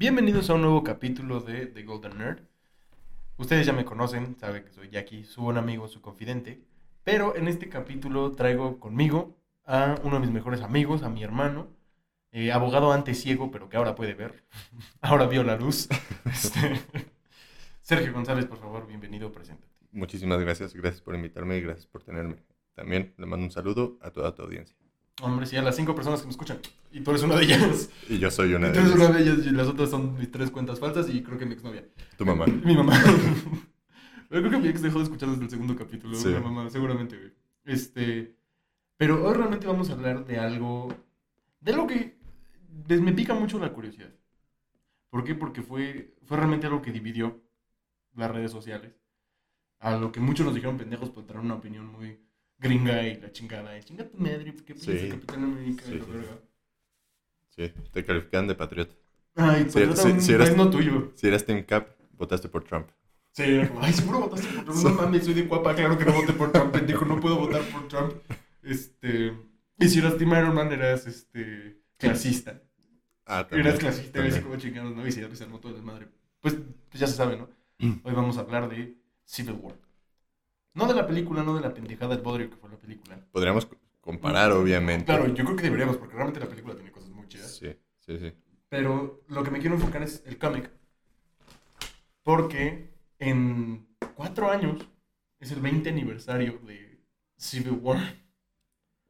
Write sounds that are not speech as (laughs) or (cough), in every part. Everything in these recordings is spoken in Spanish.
Bienvenidos a un nuevo capítulo de The Golden Nerd. Ustedes ya me conocen, saben que soy Jackie, su buen amigo, su confidente. Pero en este capítulo traigo conmigo a uno de mis mejores amigos, a mi hermano, eh, abogado antes ciego, pero que ahora puede ver. (laughs) ahora vio la luz. (laughs) Este, Sergio González, por favor, bienvenido, presente. Muchísimas gracias, gracias por invitarme y gracias por tenerme. También le mando un saludo a toda tu audiencia. Hombre, sí, a las cinco personas que me escuchan. Y tú eres una de ellas. Y yo soy una Y de tú eres ellas. una de ellas y las otras son mis tres cuentas falsas y creo que mi exnovia. Tu mamá. (laughs) Mi mamá. Pero creo que mi ex dejó de escuchar desde el segundo capítulo. Sí. Mi mamá, seguramente, güey. Este. Pero hoy realmente vamos a hablar de algo. De algo que. pues, me pica mucho la curiosidad. ¿Por qué? Porque fue, fue realmente algo que dividió las redes sociales. A lo que muchos nos dijeron pendejos por traer una opinión muy gringa y la chingada. Y chinga tu madre, ¿por qué Sí. piensas Capitán América? y Sí, la sí? Sí, te califican de patriota. Ay, Sí, sí, un sí eras- país no tuyo. Si eras Team Cap, votaste por Trump. Sí, era como, ay, seguro votaste por Trump. No mames, soy de Cuapa, claro que no voté por Trump, pendejo, no puedo votar por Trump. Este. Y si eras Team Iron Man, eras este. clasista. Ah, también. Eras clasista, también. como chingados, ¿no? Y se, se armó todo el desmadre. Pues, pues ya se sabe, ¿no? Mm. Hoy vamos a hablar de Civil War. No de la película, no de la pendejada del bodrio que fue la película. Podríamos co- comparar, obviamente. Claro, yo creo que deberíamos, porque realmente la película tiene cosas muy chidas. Sí, sí, sí. Pero lo que me quiero enfocar es el cómic. Porque en cuatro años es el 20 aniversario de Civil War,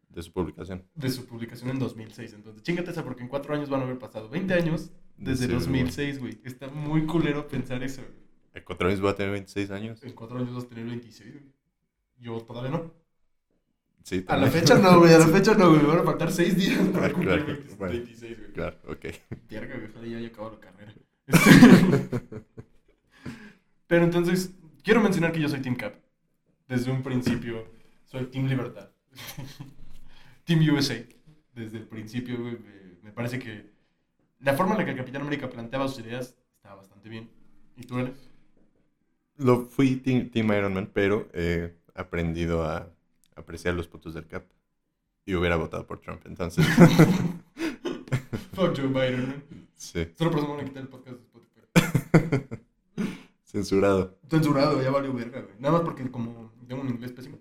De su publicación. de su publicación en 2006. Entonces, chingate esa porque en cuatro años van a haber pasado 20 años De desde Civil War. 2006, güey. Está muy culero pensar eso. güey. En cuatro años voy a tener 26 años. En cuatro años vas a tener 26, güey. Yo todavía no. Sí, A la fecha no, güey. A la fecha no, güey. Me van a faltar seis días (laughs) para Ah, cumplir claro, 20 bueno. 26, güey. Claro, ok. Verga, güey, ojalá ya haya acabado la carrera. Este, (laughs) Pero entonces, quiero mencionar que yo soy Team Cap. Desde un principio, soy Team Libertad. (laughs) Team USA. Desde el principio, güey, me, me parece que la forma en la que el Capitán América planteaba sus ideas estaba bastante bien. ¿Y tú eres? Lo fui team, team Iron Man, pero he aprendido a apreciar los puntos del Cap. Y hubiera votado por Trump, entonces. (laughs) Fuck Joe Biden, ¿no? sí. Solo por eso me van a quitar el podcast de Spotify. (laughs) Censurado. Censurado, ya valió verga, güey. Nada más porque como tengo un inglés pésimo.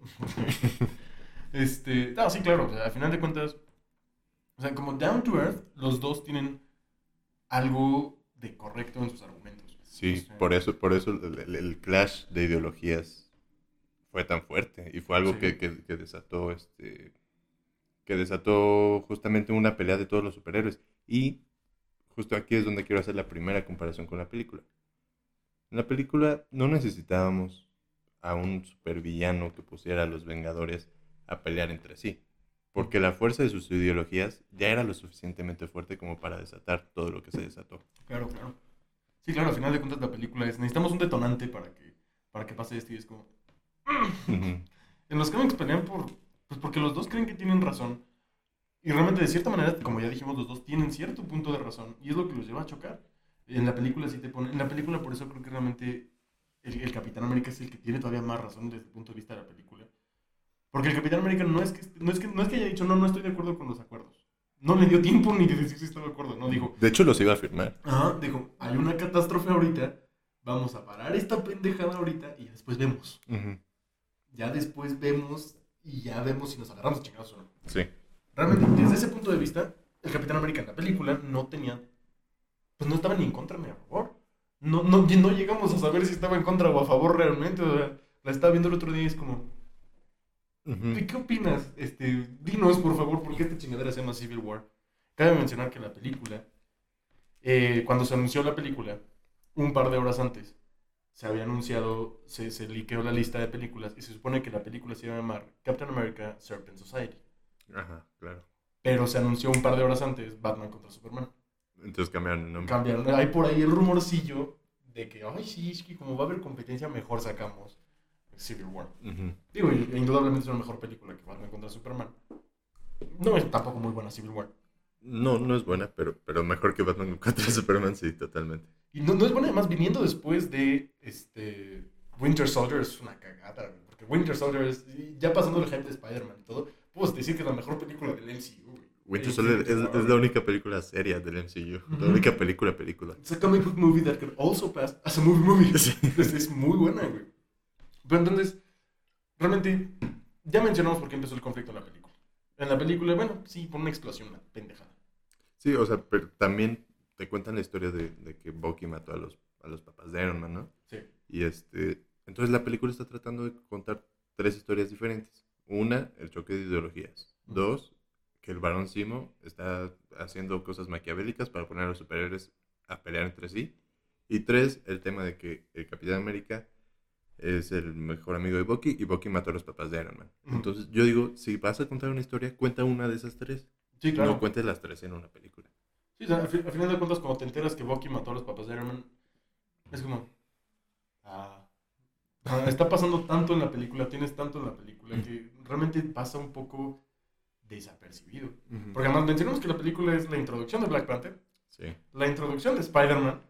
(laughs) este, no, sí, claro, o sea, a final de cuentas, o sea, como down to earth, los dos tienen algo de correcto en sus argumentos. Sí, por eso, por eso el, el- el clash de ideologías fue tan fuerte y fue algo Sí. que, que- que desató este que desató justamente una pelea de todos los superhéroes y justo aquí es donde quiero hacer la primera comparación con la película. En la película no necesitábamos a un supervillano que pusiera a los Vengadores a pelear entre sí, porque la fuerza de sus ideologías ya era lo suficientemente fuerte como para desatar todo lo que se desató. Claro, claro. Sí, claro, a final de cuentas la película es, necesitamos un detonante para que, para que pase esto y es como... Ujú. En los cómics pelean por, pues porque los dos creen que tienen razón. Y realmente, de cierta manera, como ya dijimos, los dos tienen cierto punto de razón. Y es lo que los lleva a chocar. En la película sí te pone... En la película, por eso creo que realmente el, el Capitán América es el que tiene todavía más razón desde el punto de vista de la película. Porque el Capitán América no es que, no es que, no es que haya dicho, no, no estoy de acuerdo con los acuerdos. No le dio tiempo ni de decir si estaba de acuerdo. No, dijo, De hecho, los iba a firmar. Ajá, dijo, hay una catástrofe ahorita, vamos a parar esta pendejada ahorita y después vemos. Ya después vemos y ya vemos si nos agarramos chingados o no. Sí. Realmente, desde ese punto de vista, el Capitán América en la película no tenía, pues no estaba ni en contra ni a favor. No, no, no llegamos a saber si estaba en contra o a favor realmente. O sea, la estaba viendo el otro día y es como, Ujú. ¿qué, qué opinas? Este, dinos, por favor, por qué esta chingadera se llama Civil War. Cabe mencionar que la película, eh, cuando se anunció la película, un par de horas antes, se había anunciado, se, se liqueó la lista de películas y se supone que la película se iba a llamar Captain America Serpent Society. Ajá, claro. Pero se anunció un par de horas antes Batman contra Superman. Entonces cambiaron el nombre. Cambiaron. Hay por ahí el rumorcillo de que, ay, sí, es que como va a haber competencia, mejor sacamos Civil War. Ujú. Digo, y- indudablemente es una mejor película que Batman contra Superman. No es tampoco muy buena Civil War. No, no es buena, pero, pero mejor que Batman (laughs) contra Superman, sí, totalmente. Y no, no es buena, además, viniendo después de este Winter Soldier es una cagada, Porque Winter Soldier es, ya pasando el hype de Spider-Man y todo, puedes decir que es la mejor película del MCU, güey. Winter Soldier es, es la única película seria del MCU. La Ujú. única película, película. It's a comic book movie that can also pass as a movie movie. (laughs) Sí. Es, es muy buena, güey. Pero entonces, realmente, ya mencionamos por qué empezó el conflicto en la película. En la película, bueno, sí, por una explosión, una pendejada. Sí, o sea, pero también te cuentan la historia de, de que Bucky mató a los, a los papás de Iron Man, ¿no? Sí. Y este, entonces la película está tratando de contar tres historias diferentes. Una, el choque de ideologías. Dos, que el varón Simo está haciendo cosas maquiavélicas para poner a los superhéroes a pelear entre sí. Y tres, el tema de que el Capitán América es el mejor amigo de Bucky y Bucky mató a los papás de Iron Man. Entonces yo digo, si vas a contar una historia, cuenta una de esas tres. Sí, claro. No cuentes las tres en una película. Sí, o sea, al, fi- al final de cuentas, cuando te enteras que Bucky mató a los papás de Iron Man, es como. Ah. ah, está pasando tanto en la película, tienes tanto en la película, que realmente pasa un poco desapercibido. Porque además mencionamos que la película es la introducción de Black Panther, Sí. la introducción de Spider-Man,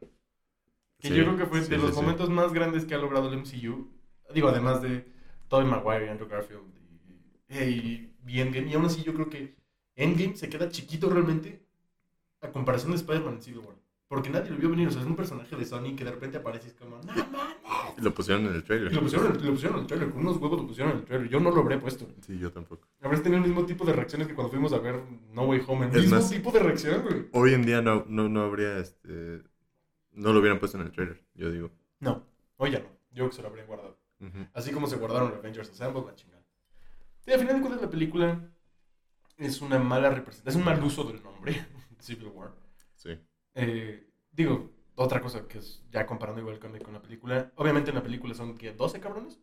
que Sí, yo creo que fue sí, de los sí. momentos más grandes que ha logrado el MCU. Digo, además de Tobey Maguire y Andrew Garfield y, y, y Endgame. Y aún así yo creo que Endgame se queda chiquito realmente a comparación de Spider-Man en Civil War. Porque nadie lo vio venir. O sea, es un personaje de Sony que de repente aparece y es como, ¡No mames! Y lo pusieron en el trailer. Y lo pusieron, en- lo pusieron en el trailer. Con unos huevos lo pusieron en el trailer. Yo no lo habré puesto. Sí, yo tampoco. Habrás tenido el mismo tipo de reacciones que cuando fuimos a ver No Way Home. El Es mismo más- tipo de reacción, güey. Hoy en día no, no, no habría, este... No lo hubieran puesto en el trailer, yo digo. No, hoy ya no. Yo creo que se lo habrían guardado. Así como se guardaron Avengers Assemble, la chingada. Sí, al final de cuentas la película es una mala representación, es un mal uso del nombre, (laughs) Civil War. Sí. Eh, digo, otra cosa que es ya comparando igual cómic con la película. Obviamente en la película son que 12 cabrones.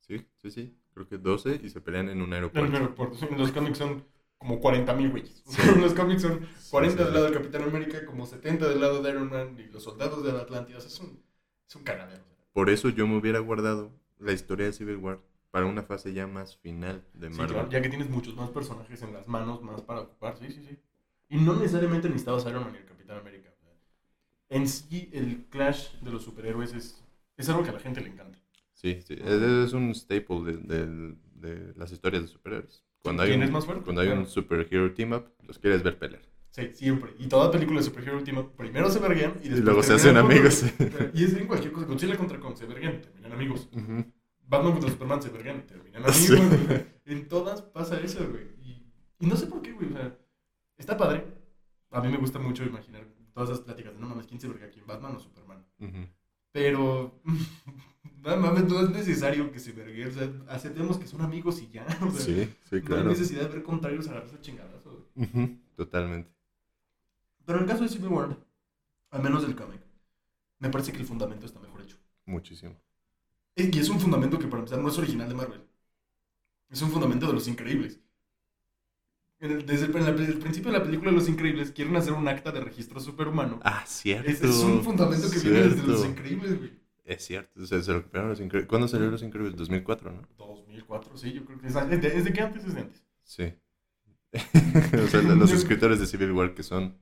Sí, sí, sí. Creo que 12 y se pelean en un En aeropuerto. Sí, los cómics son como 40 mil güeyes. (laughs) Los cómics son 40 sí, del lado del Capitán América, como 70 del lado de Iron Man y los soldados de la Atlántida. O sea, es un, es un cagadero. Por eso yo me hubiera guardado la historia de Civil War para una fase ya más final de Sí, Marvel. claro, ya que tienes muchos más personajes en las manos, más para ocupar, sí, sí, sí. Y no necesariamente necesitabas Iron Man y el Capitán América. En sí, el clash de los superhéroes es, es algo que a la gente le encanta. Sí, sí. Es, es un staple de, de- de las historias de superhéroes. Cuando hay ¿Quién un, es más fuerte? Cuando hay un superhero team up, los quieres ver pelear. Sí, siempre. Y toda película de superhero última, primero se verguean y, Y después luego se hacen amigos. Y es en cualquier cosa. Godzilla contra Kong se verguean, terminan amigos. Batman contra Superman se verguean, terminan (laughs) amigos. Sí. En todas pasa eso, güey. Y, y no sé por qué, güey. O sea, está padre. A mí me gusta mucho imaginar todas esas pláticas de no mames, ¿quién se verga aquí? ¿Batman o Superman? Pero, (laughs) (laughs) no mames, no es necesario que se verguen. O sea, aceptemos que son amigos y ya. (laughs) O sea, Sí, sí, no hay claro. necesidad de ver contrarios a chingadazos. güey. Ujú, Totalmente. Pero en el caso de Civil War, al menos del cómic, me parece que el fundamento está mejor hecho. Muchísimo. Y es un fundamento que, para empezar, no es original de Marvel. Es un fundamento de los increíbles. El- desde el, la- el principio de la película Los Increíbles quieren hacer un acta de registro superhumano. Ah, cierto. es, es un fundamento que viene desde Los Cierto. Increíbles, güey. Es cierto. O sea, se recuperaron los increíbles. ¿Cuándo salió Los Increíbles? 2004, ¿no? 2004, sí, yo creo que es, es de, es de que antes es de antes. Sí. (laughs) o sea, los escritores de Civil War que son.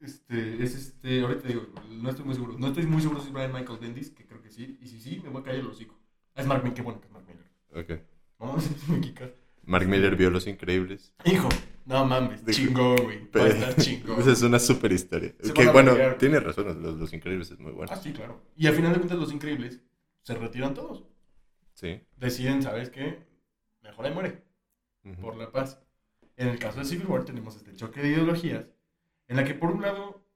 Este, es este, ahorita digo, no estoy muy seguro. No estoy muy seguro si es Brian Michael Bendis, que creo que sí. Y si sí, me voy a caer el hocico. Es Mark Miller, qué bueno que es Mark Miller. Ok. Vamos a (laughs) me quica. Mark Miller vio Los Increíbles. Hijo, no mames, chingón, güey. Va a Pero- estar chingón. (laughs) Esa es una super historia. Se Que bueno, tiene razón. Los, los Increíbles es muy bueno. Ah, sí, claro. Y al final de cuentas, los increíbles se retiran todos. Sí. Deciden, ¿sabes qué? Mejor ahí muere, por la paz. En el caso de Civil War tenemos este choque de ideologías, en la que por un lado,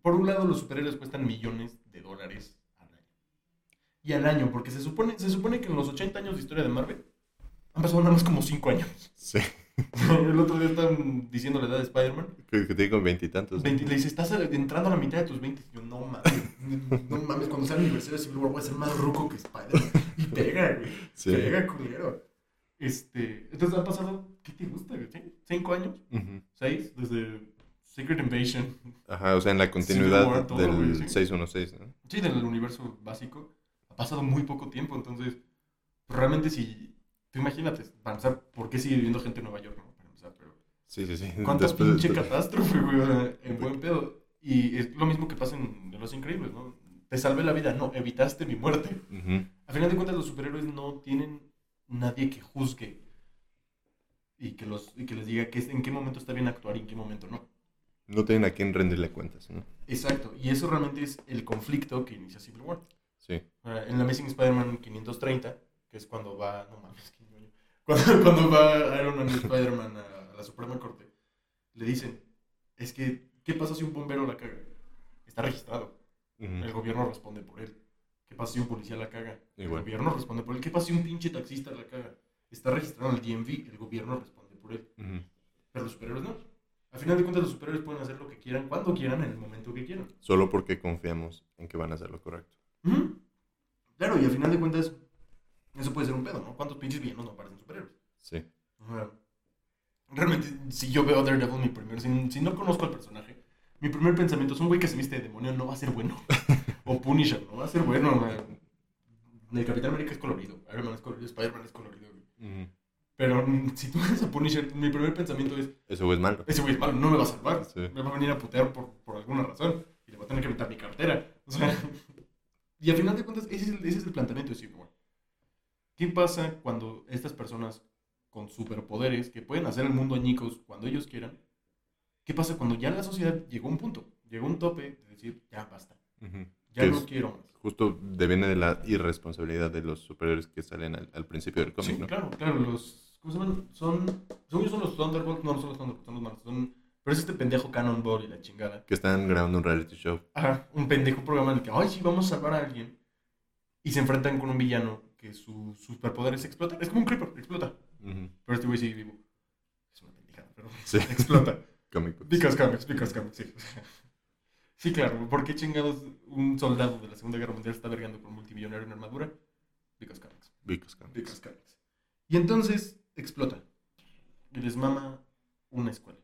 por un lado los superhéroes cuestan millones de dólares al año. Y al año, porque se supone, se supone que en los 80 años de historia de Marvel han pasado nada más como 5 años. Sí. (laughs) el otro día están diciendo la edad de Spider-Man. Que, que te digo veintitantos. 20, le dice, estás entrando a la mitad de tus 20. Y yo, no mames, no mames, cuando sea el aniversario de Civil War voy a ser más ruco que Spider-Man. Y pega, güey. Sí. Pega, culero. Este, entonces han pasado, ¿qué te gusta, güey? ¿Cinco años? Ujú. ¿Seis? Desde Secret Invasion. Ajá, o sea, en la continuidad War, todo, del güey, sí. 616, ¿no? Sí, del universo básico. Ha pasado muy poco tiempo, entonces, realmente si, tú imagínate, para empezar, ¿por qué sigue viviendo gente en Nueva York, no? Para empezar, pero... Sí, sí, sí. ¿Cuánta Después- pinche catástrofe, güey? o sea, En buen pedo. Y es lo mismo que pasa en, Los Increíbles, ¿no? Te salvé la vida, no, evitaste mi muerte. Ujú. A final de cuentas, los superhéroes no tienen nadie que juzgue y que, los, y que les diga que, en qué momento está bien actuar y en qué momento no. No tienen a quién rendirle cuentas, ¿no? Exacto, y eso realmente es el conflicto que inicia Civil War. Sí. En la Amazing Spider-Man 530, que es cuando va, no mames. Cuando, (laughs) cuando va Iron Man y Spider-Man a, a la Suprema Corte, le dicen, es que, ¿qué pasa si un bombero la caga? Está registrado, Ujú. el gobierno responde por él. ¿Qué pasa si un policía la caga? El Igual. gobierno responde por él. ¿Qué pasa si un pinche taxista la caga? Está registrado en el DMV, el gobierno responde por él. Ujú. Pero los superhéroes no. Al final de cuentas, los superhéroes pueden hacer lo que quieran, cuando quieran, en el momento que quieran. Solo porque confiamos en que van a hacer lo correcto. Claro, y al final de cuentas, eso puede ser un pedo, ¿no? ¿Cuántos pinches villanos no parecen superhéroes? Sí. O sea, realmente, si yo veo Daredevil, mi primer, si, si no conozco al personaje, mi primer pensamiento es un güey que se viste de demonio no va a ser bueno. (laughs) o Punisher, no va a ser bueno. güey. El Capitán América es colorido, Iron Man es colorido, Spider-Man es colorido. güey. Ujú. Pero mm, si tú ves a Punisher, mi primer pensamiento es, Eso es malo. ese güey es malo, no me va a salvar. Sí. Me va a venir a putear por, por alguna razón. Y le voy a tener que meter mi cartera. O sea, (laughs) y al final de cuentas, ese es el, ese es el planteamiento de Civil. ¿Qué pasa cuando estas personas con superpoderes, que pueden hacer el mundo añicos cuando ellos quieran, qué pasa cuando ya la sociedad llegó a un punto, llegó a un tope de decir, ya basta, ya Que no es- quiero más? Justo deviene de la irresponsabilidad de los superhéroes que salen al, al principio del cómic, Sí, ¿no? claro, claro, los, ¿cómo se llaman? Son, según yo son los Thunderbolts, no, no son los Thunderbolts, son los malos, son, pero es este pendejo Cannonball y la chingada. Que están grabando un reality show. Ajá, un pendejo programa en el que, ay, sí, vamos a salvar a alguien. Y se enfrentan con un villano que su superpoder es explotar. Es como un creeper, explota. Ujú. Pero este güey sigue vivo. Es una pendejada, pero Sí. (laughs) explota. (laughs) Comic books. Because comics, because comics, sí. (laughs) Sí, claro. ¿Por qué chingados un soldado de la Segunda Guerra Mundial está vergando por multimillonario en armadura? Because comics. Because comics. Because comics. Y entonces explota. Y les mama una escuela.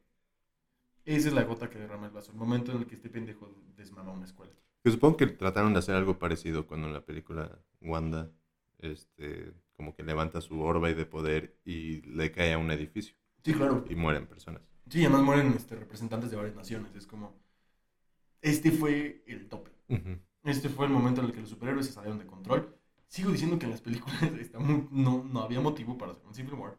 Esa es la gota que derrama el vaso. El momento en el que este pendejo desmama una escuela. Que supongo que trataron de hacer algo parecido cuando en la película Wanda, este, como que levanta su orbe de poder y le cae a un edificio Sí, claro. y mueren personas. Sí, además mueren este, representantes de varias naciones. Es como. Este fue el tope. Este fue el momento en el que los superhéroes se salieron de control. Sigo diciendo que en las películas (laughs) está muy- no, no había motivo para hacer un Civil War.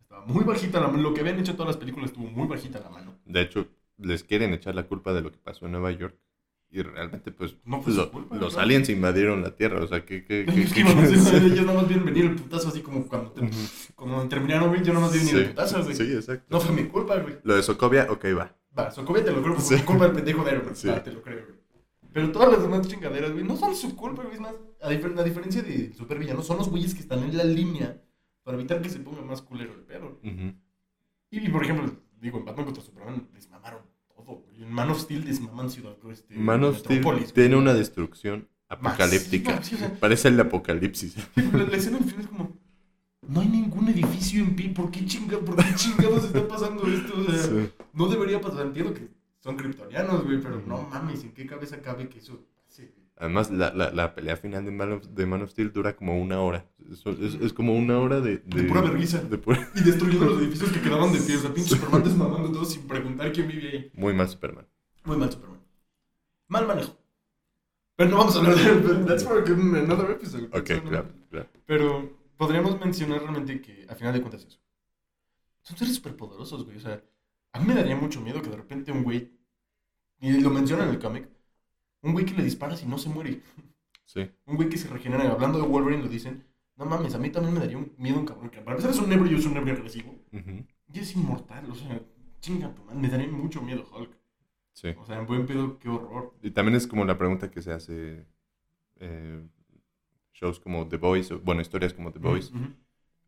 Estaba muy bajita la mano. Lo que habían hecho todas las películas estuvo muy bajita la mano. De hecho, les quieren echar la culpa de lo que pasó en Nueva York. Y realmente, pues, No fue su lo- culpa, los aliens invadieron la Tierra. O sea, (laughs) que... que, que- Es que sí. ellos nada más vieron venir el putazo así como cuando, te- cuando terminaron, güey. Yo nada más vi venir el Sí, putazo, güey. sí, exacto. No fue mi culpa, güey. Lo de Sokovia, ok, va. Va, Sokovia te lo creo, Sí. fue culpa del pendejo de Iron Man. Sí. Va, te lo creo, güey. Pero todas las demás chingaderas, güey, no son su culpa, güey. Es más, a, difer- a diferencia de supervillanos, son los güeyes que están en la línea para evitar que se ponga más culero el. Ujú. Y, y, por ejemplo, digo, en Batman contra Superman desmamaron todo. En Man of Steel desmaman Ciudad este, Man of Steel tiene una destrucción apocalíptica. Masiva, sí, o sea- Parece el apocalipsis. (laughs) La, la escena al final es como, no hay ningún edificio en pie, ¿por qué, chinga, ¿por qué chingados está pasando esto? O sea, Sí. no debería pasar, entiendo que son kryptonianos, güey, pero no mames, ¿en qué cabeza cabe que eso? Además, la, la, la pelea final de Man, of, de Man of Steel dura como una hora. Es, es- es como una hora de... De pura vergüenza. de pura- Y destruyendo los edificios que quedaban de pie, o sea, pinche Superman desmamando todo sin preguntar quién vive ahí. Muy mal Superman. Muy mal Superman. Mal manejo. Pero no vamos a hablar de That's for another episode. Ok, for claro, claro. Pero podríamos mencionar realmente que, al final de cuentas, eso. Son seres superpoderosos, güey. O sea, a mí me daría mucho miedo que de repente un güey, y lo menciona en el cómic, un güey que le disparas y no se muere. (laughs) Sí. Un güey que se regenera. Hablando de Wolverine, lo dicen. No mames, a mí también me daría un miedo un cabrón. Que para empezar es un nebro y yo soy un nebro agresivo. Ujú. Y es inmortal, o sea, chinga tu. Me daría mucho miedo Hulk. Sí. O sea, en buen pedo, qué horror. Y también es como la pregunta que se hace eh, shows como The Voice, bueno, historias como The Voice. Ujú.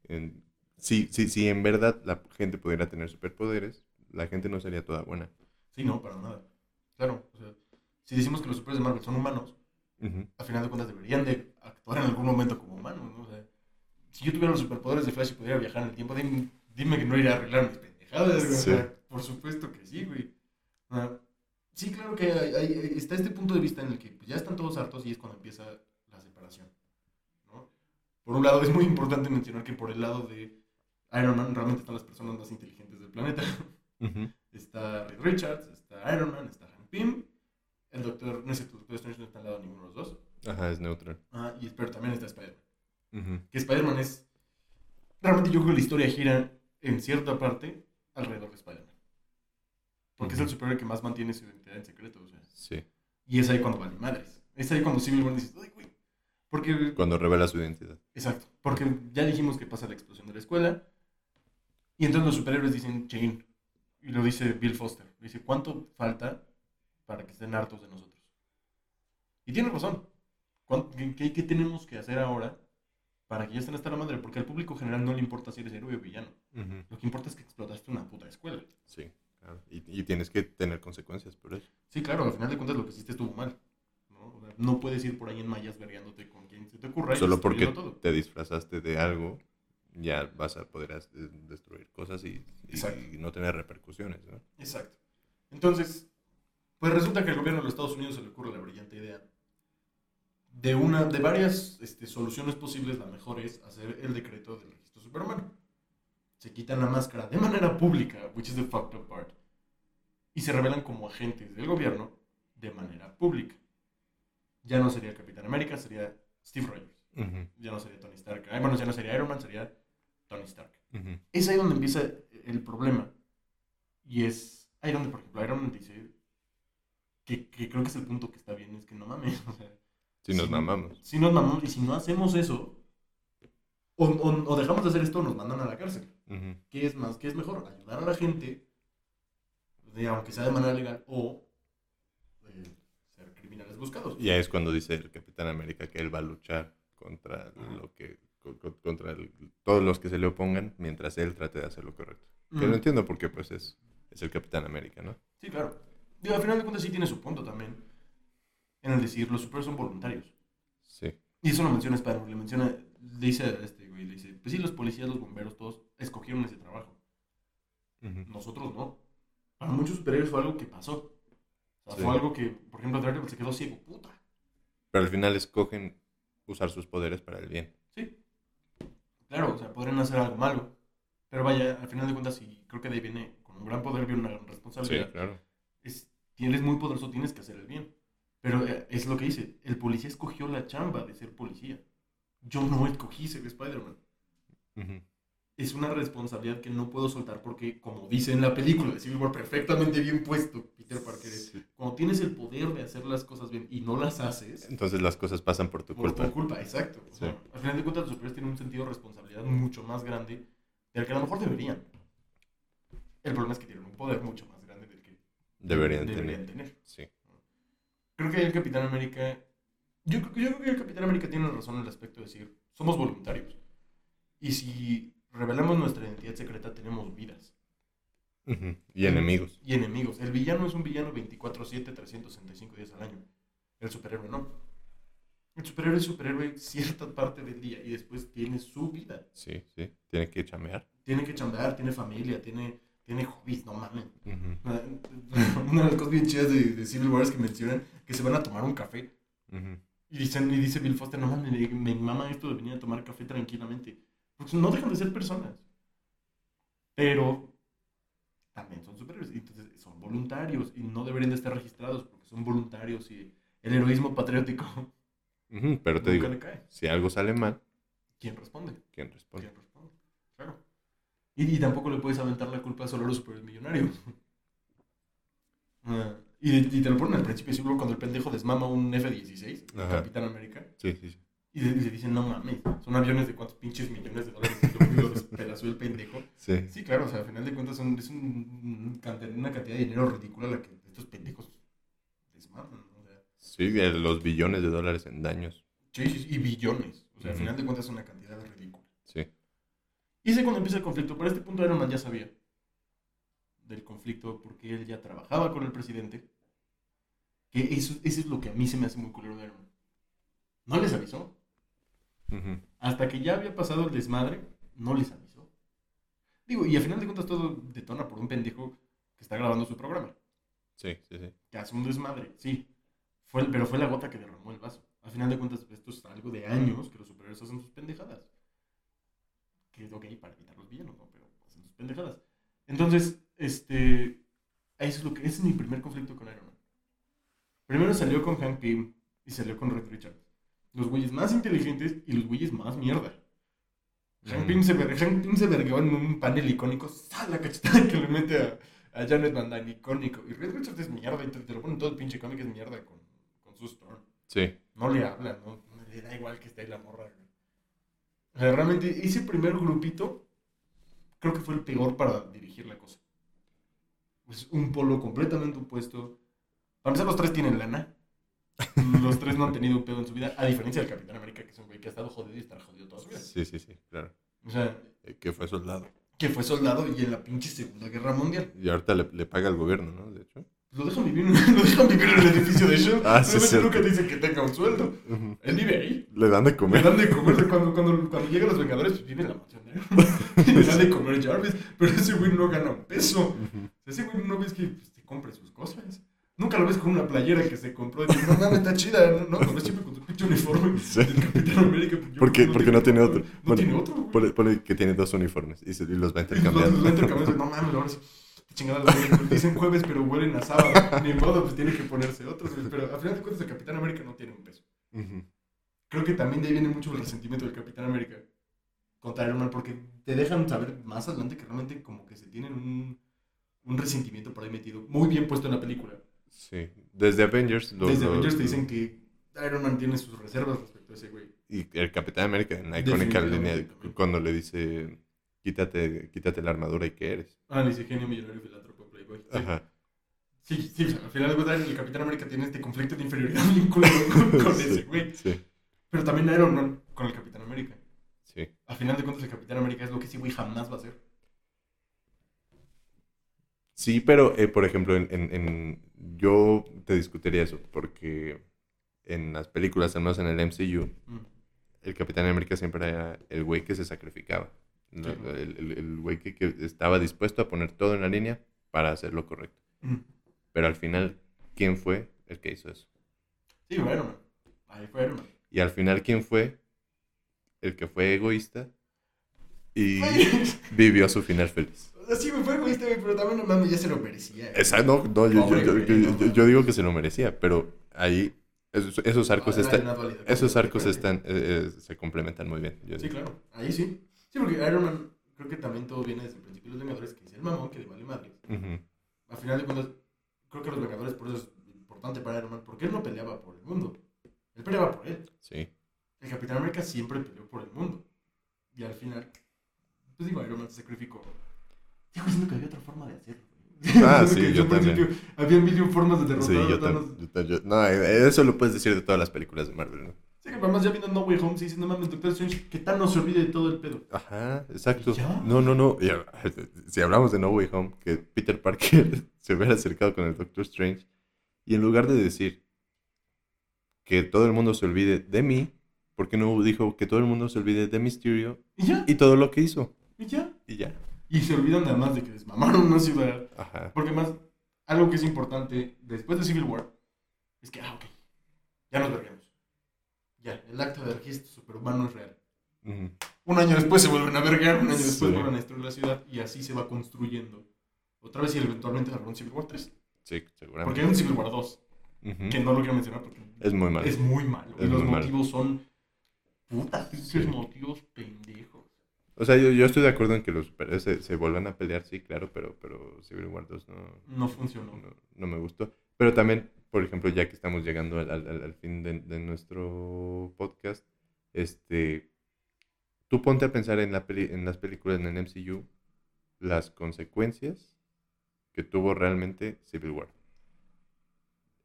En- si, si, si en verdad la gente pudiera tener superpoderes, la gente no sería toda buena. Sí, no, para nada. Claro, o sea, si decimos que los superhéroes de Marvel son humanos, Ujú. a final de cuentas deberían de actuar en algún momento como humanos, ¿no? O sea, si yo tuviera los superpoderes de Flash y pudiera viajar en el tiempo, dime, dime que no iría a arreglar mis pendejadas, güey. O Sí. sea, por supuesto que sí, güey. Sí, claro que hay- hay- está este punto de vista en el que pues, ya están todos hartos y es cuando empieza la separación, ¿no? Por un lado, es muy importante mencionar que por el lado de Iron Man realmente están las personas más inteligentes del planeta. Ujú. Está Reed Richards, está Iron Man, está Hank Pym. El Doctor, no es cierto, el Doctor Strange no está al lado de ninguno de los dos. Ajá, es neutral. Ah, y pero también está Spider-Man. Ujú. Que Spider-Man es. Realmente yo creo que la historia gira en cierta parte, alrededor de Spider-Man. Porque es el superhéroe que más mantiene su identidad en secreto. O sea. Sí. Y es ahí cuando vale madres. Es ahí cuando Civil War dices, ay, güey. Porque, Cuando revela su identidad. exacto. Porque ya dijimos que pasa la explosión de la escuela. Y entonces los superhéroes dicen, Jane. Y lo dice Bill Foster. Dice, ¿cuánto falta para que estén hartos de nosotros? Y tiene razón. ¿Cuán- ¿Qué, qué- tenemos que hacer ahora para que ya estén hasta la madre? Porque al público general no le importa si eres héroe o villano. Ujú. Lo que importa es que explotaste una puta escuela. Sí, claro. Y, y tienes que tener consecuencias por eso. Sí, claro, al final de cuentas lo que hiciste estuvo mal. ¿no? O sea, no puedes ir por ahí en mallas vergueándote con quien se te ocurra. y Solo porque destruyendo todo. te disfrazaste de algo, ya vas a poder destruir cosas y, y- y no tener repercusiones, ¿no? Exacto. Entonces, pues resulta que al gobierno de los Estados Unidos se le ocurre la brillante idea de una de varias este, soluciones posibles, la mejor es hacer el decreto del registro superhumano. Se quitan la máscara de manera pública, which is the fucked up part, y se revelan como agentes del gobierno de manera pública. Ya no sería el Capitán América, sería Steve Rogers. Ya no sería Tony Stark. Ay, bueno, ya no sería Iron Man, sería Tony Stark. Es ahí donde empieza el problema. Y es ahí donde, por ejemplo, Iron Man dice que, que creo que es el punto que está bien, es que no mames. (laughs) O sea, Si nos Sí. mamamos. si nos mamamos y si no hacemos eso, o, o- o dejamos de hacer esto, nos mandan a la cárcel. Ujú. ¿Qué es más? ¿Qué es mejor? Ayudar a la gente, de, aunque sea de manera legal, o eh, ser criminales buscados. Y ahí es cuando dice el Capitán América que él va a luchar contra lo que co- co- contra el- todos los que se le opongan mientras él trate de hacer lo correcto. Que lo entiendo porque pues es, es el Capitán América, ¿no? Sí, claro. Digo, al final de cuentas sí tiene su punto también. En el decir, los superhéroes son voluntarios. Sí. Y eso lo menciona Spider-Man, le menciona, le dice a este güey, le dice, pues sí, los policías, los bomberos, todos escogieron ese trabajo. Nosotros no. Para muchos superhéroes fue algo que pasó. O sea, Sí. fue algo que, por ejemplo, Daredevil se quedó ciego, puta. Pero al final escogen usar sus poderes para el bien. Sí. Claro, o sea, podrían hacer algo malo. Pero vaya, al final de cuentas, sí, creo que de ahí viene, con un gran poder viene una gran responsabilidad. claro. es, eres muy poderoso, tienes que hacer el bien. Pero eh, es lo que dice, el policía escogió la chamba de ser policía. Yo no escogí ser Spider-Man. Es una responsabilidad que no puedo soltar porque, como dice en la película de Civil War, perfectamente bien puesto, Peter Parker, Sí. cuando tienes el poder de hacer las cosas bien y no las haces, Entonces las cosas pasan por tu por culpa. tu culpa, exacto. O sea, Sí. al final de cuentas, los superhéroes tienen un sentido de responsabilidad mucho más grande del que a lo mejor deberían. El problema es que tienen un poder mucho más Deberían, deberían tener. tener. Sí. Creo que el Capitán América. Yo, creo- yo creo que el Capitán América tiene razón en el aspecto de decir: somos voluntarios. Y si revelamos nuestra identidad secreta, tenemos vidas Ujú. Y enemigos. y enemigos. El villano es un villano 24-7, 365 días al año. El superhéroe no. El superhéroe es superhéroe cierta parte del día y después tiene su vida. Sí, sí. Tiene que chamear. Tiene que chambear, tiene familia, tiene, tiene hobbies, no mames. Ujú. Una de las cosas bien chidas de, de Civil War es que mencionan que se van a tomar un café. Ujú. Y, dicen, y dice Bill Foster, no mames, me, me mama esto de venir a tomar café tranquilamente. Porque no dejan de ser personas. Pero también son superhéroes. y Entonces son voluntarios y no deberían de estar registrados porque son voluntarios y el heroísmo patriótico Ujú, Pero te nunca digo, le cae. si algo sale mal, ¿Quién responde? ¿quién responde? ¿Quién responde? Claro. Y, y tampoco le puedes aventar la culpa solo a los superhéroes y, y te lo ponen al principio, seguro cuando el pendejo desmama un F-16, el Ajá. Capitán América. Sí, sí, sí. Y le, dicen, no mames, son aviones de cuántos pinches millones de dólares. Y los el pendejo. Sí. Sí, claro, o sea, al final de cuentas son, es un, una cantidad de dinero ridícula la que estos pendejos desmaman. ¿no? O sea, Sí, los billones de dólares en daños. sí, sí, y billones. O sea, al final de cuentas es una cantidad ridícula. Sí. Y sé cuando empieza el conflicto. Para este punto Iron Man ya sabía del conflicto porque él ya trabajaba con el presidente. Que eso, eso es lo que a mí se me hace muy culero de. No les avisó. Ujú. Hasta que ya había pasado el desmadre, no les avisó. Digo, y al final de cuentas todo detona por un pendejo que está grabando su programa. Sí, sí, sí. Que hace un desmadre, sí. Fue, pero fue la gota que derramó el vaso. Al final de cuentas, esto es algo de años que los superhéroes hacen sus pendejadas. Que es ok para evitar los villanos, ¿no? Pero hacen sus pendejadas. Entonces, este. Eso es lo que. Ese es mi primer conflicto con Iron Man. Primero salió con Hank Pym y salió con Red Richards. Los güeyes más inteligentes y los güeyes más mierda. Hank. Pym se, vergueó en un panel icónico. ¡Sal! La cachetada que le mete a, a Janet Van Dyne, icónico. Y Red Richards es mierda. Y te, te lo ponen todo el pinche cómic, es mierda con, con su Storm. Sí. No le habla, ¿no? Le da igual que esté ahí la morra. O sea, realmente ese primer grupito creo que fue el peor para dirigir la cosa. Es un polo completamente opuesto. Para empezar, los tres tienen lana. (laughs) Los tres no han tenido un pedo en su vida, a diferencia del Capitán América, que es un güey que ha estado jodido y estará jodido toda su vida. Sí, sí, sí, claro. O sea, Eh, Que fue soldado. que fue soldado y en la pinche Segunda Guerra Mundial. Y ahorita le, le paga al gobierno, ¿no? De hecho. Lo dejan vivir, lo dejan vivir en (laughs) el edificio de Shield. (laughs) Ah, sí, cierto. nunca dicen que tenga un sueldo. Ujú. Él vive ahí. Le dan de Le comer. dan de comer cuando, cuando, cuando llegan los Vengadores, pues vive en la mansión. Y (laughs) le dan de comer Jarvis, pero ese güey no gana un peso. Ujú. Ese güey no ves que pues, te compre sus cosas. Nunca lo ves con una playera que se compró. Y dices, no mames, está chida. No, no, lo ves siempre con su pinche uniforme Sí. del Capitán América. pues, ¿Por qué? que Porque no tiene otro. No Bueno, tiene otro. Ponle, que tiene dos uniformes y, se- y los va Y los- los intercambiando. va intercambiando, No mames, ahora sí. Güey, dicen jueves, pero huelen a sábado. Ni modo, pues tiene que ponerse otros. güey. Pero al final de cuentas, el Capitán América no tiene un peso. Creo que también de ahí viene mucho el resentimiento del Capitán América contra Iron Man, porque te dejan saber más adelante que realmente como que se tienen un, un resentimiento por ahí metido, muy bien puesto en la película. Sí. Desde Avengers. lo- Desde lo- Avengers te dicen que Iron Man tiene sus reservas respecto a ese güey. Y el Capitán América en la icónica línea cuando le dice quítate, quítate la armadura y qué eres. Ah, dice genio millonario filántropo playboy. Sí. Ajá. Sí, sí, o sea, al final de cuentas el Capitán América tiene este conflicto de inferioridad (laughs) bien culero con, con (laughs) Sí, ese güey. Sí, Pero también Iron Man con el Capitán América. sí. Al final de cuentas el Capitán América es lo que ese güey jamás va a hacer. Sí, pero eh, por ejemplo, en, en- en- yo te discutiría eso, porque en las películas, al menos en el MCU, Mm. el Capitán América siempre era el güey que se sacrificaba. Sí. El, güey que, que estaba dispuesto a poner todo en la línea para hacer lo correcto. Mm. Pero al final, ¿quién fue el que hizo eso? Sí, Man. Ahí fue Iron Man. Y al final, ¿quién fue el que fue egoísta y (laughs) vivió su final feliz? sí me fue egoísta, pero también no mames, ya se lo merecía. Esa, no, no, yo, yo- Pobre yo- yo- no digo que se lo merecía, pero ahí esos, esos arcos Ah, están, esos arcos están, eh, se complementan muy bien. Sí, digo. claro. Ahí sí. Sí, porque Iron Man, creo que también todo viene desde el principio de los Vengadores, que es el mamón que le vale madre. Ujú, Al final de cuentas, creo que los Vengadores por eso es importante para Iron Man, porque él no peleaba por el mundo. Él peleaba por él. Sí, El Capitán América siempre peleó por el mundo. Y al final, pues digo, Iron Man se sacrificó. Sigo diciendo que había otra forma de hacerlo. (laughs) Ah, sí, yo principio también. Había mil y un formas de derrotar sí, a yo Thanos. yo ta- yo- no, eh, eso lo puedes decir de todas las películas de Marvel, ¿no? Sí, que además ya viendo No Way Home, se dice, no mames, Doctor Strange, que Thanos se olvide de todo el pedo. Ajá, exacto. No, no, no. (laughs) Si hablamos de No Way Home, que Peter Parker (laughs) se hubiera acercado con el Doctor Strange y en lugar de decir que todo el mundo se olvide de mí, ¿por qué no dijo que todo el mundo se olvide de Mysterio Y ya, y todo lo que hizo? y ya. Y ya. Y se olvidan además de que desmamaron una ciudad. Ajá. Porque más, algo que es importante después de Civil War es que, ah, ok, ya nos vergamos. Ya, el acto de registro superhumano es real. Ujú. Un año después se vuelven a vergar, un año después Sí. vuelven a destruir la ciudad y así se va construyendo. Otra vez y eventualmente habrá un Civil War 3. Sí, Porque seguramente. hay un Civil War 2, Ujú. que no lo quiero mencionar porque Es muy malo. es muy malo. y Es los muy malo. motivos son puta Sí. motivos pendejos. O sea, yo, yo estoy de acuerdo en que los superhéroes se, se vuelvan a pelear, sí, claro, pero, pero Civil War 2 no, No funcionó. no, no me gustó. Pero también, por ejemplo, ya que estamos llegando al, al- al- fin de, de nuestro podcast, este, tú ponte a pensar en, la peli- en las películas en el MCU, las consecuencias que tuvo realmente Civil War.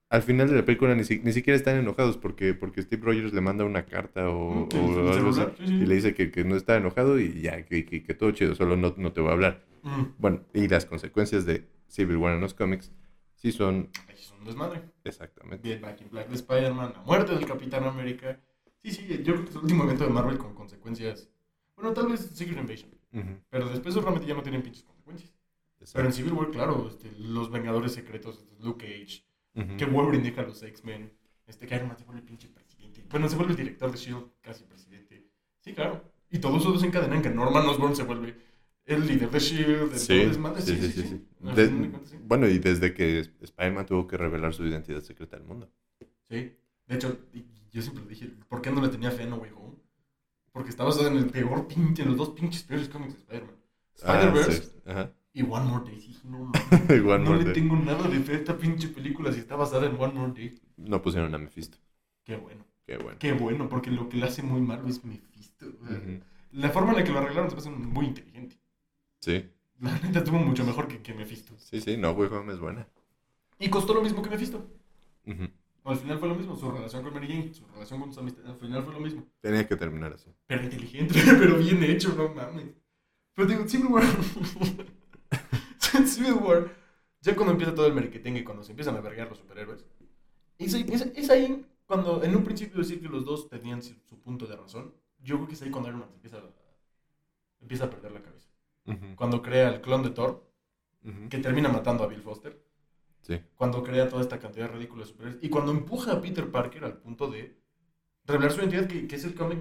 Al final de la película ni, si- ni siquiera están enojados porque, porque Steve Rogers le manda una carta o, Mm, o algo así, celular, sí, sí. y le dice que, que no está enojado y ya, que, que- que todo chido, solo no, no te voy a hablar. Mm. Bueno, y las consecuencias de Civil War en los cómics sí son es un desmadre. exactamente. Bien, Back in Black de Spider-Man, la muerte del Capitán América. Sí, sí, yo creo que es el último evento de Marvel con consecuencias. Bueno, tal vez Secret Invasion. Ujú, Pero después realmente ya no tienen pinches consecuencias. Pero exacto. en Civil War, claro, este, los Vengadores Secretos, este, Luke Cage, Ujú. que Wolverine deja a los X-Men, este, que Iron Man se vuelve el pinche presidente. Bueno, se vuelve el director de S.H.I.E.L.D., casi presidente. Sí, claro. Y todo eso desencadena en que Norman Osborn se vuelve el líder de S.H.I.E.L.D., de Sí, todo sí, sí, sí, bueno, y desde que Spider-Man tuvo que revelar su identidad secreta al mundo. Sí. De hecho, yo siempre dije, ¿por qué no le tenía fe a No Way Home? Porque está basado en el peor pinche, en los dos pinches peores cómics de Spider-Man. Ah, Spider-Verse y One More Day. Dije, no (laughs) no le Day. tengo nada de fe a esta pinche película si está basada en One More Day. No pusieron a Mephisto. Qué bueno. Qué bueno. Qué bueno, porque lo que le hace muy malo es Mephisto. O sea, Ujú. La forma en la que lo arreglaron se me hace muy inteligente. Sí, La neta estuvo mucho mejor que, que Mephisto. sí, sí. No, Home es buena. Y costó lo mismo que Mephisto. Ujú. Al final fue lo mismo. Su relación con Mary Jane, su relación con sus amistades, al final fue lo mismo. Tenía que terminar así. Pero inteligente, (laughs) pero bien hecho, no mames. Pero digo, Civil War. (laughs) Civil War. Ya cuando empieza todo el merquetengue, cuando se empiezan a vergar los superhéroes. Es, ahí- es, es ahí cuando, en un principio, decir que los dos tenían su, su punto de razón. Yo creo que es ahí cuando Iron Man se empieza a, empieza a perder la cabeza. Ujú. Cuando crea el clon de Thor, Ujú. que termina matando a Bill Foster. Sí. Cuando crea toda esta cantidad ridícula de superhéroes. Y cuando empuja a Peter Parker al punto de revelar su identidad, que, que es el cómic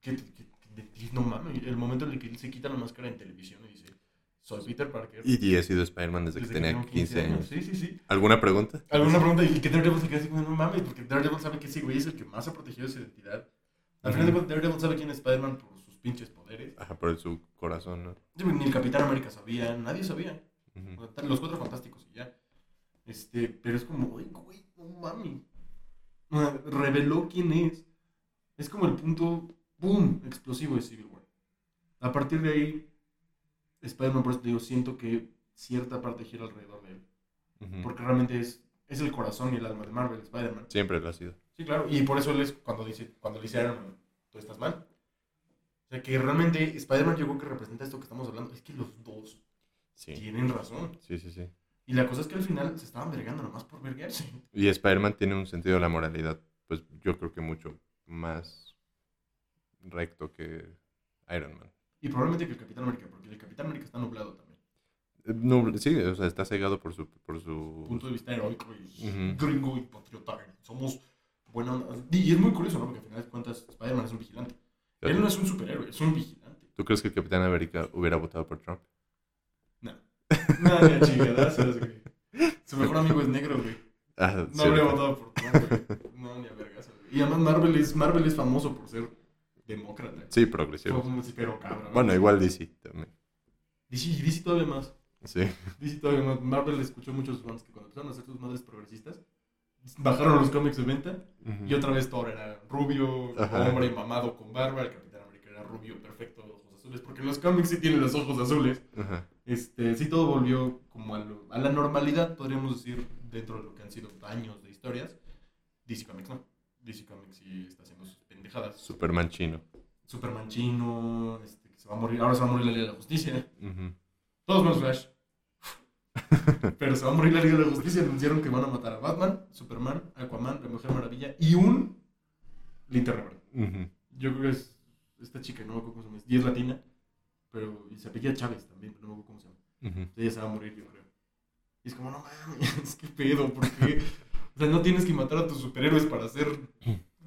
que, que- que- no mames, el momento en el que él se quita la máscara en televisión y dice, soy Peter Parker. Y, he sido Spider-Man desde, que desde tenía tengo 15 años. Sí, sí, sí. ¿Alguna pregunta? ¿Alguna pregunta? Y que Daredevil se queda así no mames, porque Daredevil sabe que ese güey es el que más ha protegido su identidad. Al final de cuentas, Daredevil sabe quién es Spider-Man por pinches poderes. Ajá, por su corazón, ¿no? Sí, Ni el Capitán América sabía, nadie sabía. Los cuatro fantásticos y ya. Este, pero es como, güey, güey, no mami. Reveló quién es. Es como el punto, boom, explosivo de Civil War. A partir de ahí, Spider-Man, por eso te digo, siento que cierta parte gira alrededor de él. Porque realmente es, es el corazón y el alma de Marvel, Spider-Man. Siempre lo ha sido. Sí, claro. Y por eso él es cuando dice, cuando le dice a Iron Man, tú estás mal. O sea, que realmente Spider-Man llegó que representa esto que estamos hablando. Es que los dos Sí. tienen razón. Sí, sí, sí. Y la cosa es que al final se estaban vergando nomás por vergarse. Y Spider-Man tiene un sentido de la moralidad, pues yo creo que mucho más recto que Iron Man. Y probablemente que el Capitán América, porque el Capitán América está nublado también. Eh, No, sí, o sea, está cegado por su... Por su... Punto de vista heroico y gringo y patriota. Somos buena onda. Y es muy curioso, ¿no? Porque al final de cuentas Spider-Man es un vigilante. Él no es un superhéroe, es un vigilante. ¿Tú crees que el Capitán América hubiera votado por Trump? No. No, ni a chingadazos, güey. Su mejor amigo es negro, güey. Ah, No sí, habría ¿verdad? votado por Trump, güey. No, ni a vergas, güey. Y además Marvel es, Marvel es famoso por ser demócrata. Sí, progresivo. Pero cabrón. Bueno, igual DC también. DC, DC todavía más. Sí. DC todavía más. Marvel escuchó muchos fans que cuando empezaron a hacer sus madres progresistas, bajaron los cómics de venta y otra vez Thor era rubio, Ajá. hombre mamado con barba, el Capitán América era rubio, perfecto, ojos azules, porque en los cómics sí tienen los ojos azules. Ajá. Este, sí todo volvió como a, lo- a la normalidad, podríamos decir, dentro de lo que han sido años de historias. DC Comics no. DC Comics sí está haciendo sus pendejadas. Superman chino. Superman chino, este, que se va a morir, ahora se va a morir la Liga de la Justicia. Todos menos Flash. (laughs) Pero se va a morir la Liga de la Justicia. Anunciaron que van a matar a Batman, Superman, Aquaman, la Mujer Maravilla y un Linterna Verde. Ujú. Yo creo que es esta chica, no me acuerdo cómo se llama. Y es latina, pero y se apellida Chávez también, pero no me acuerdo cómo se llama. Ujú. Ella se va a morir, yo creo. Y es como, no mames, (laughs) qué pedo, ¿por qué? O sea, no tienes que matar a tus superhéroes para hacer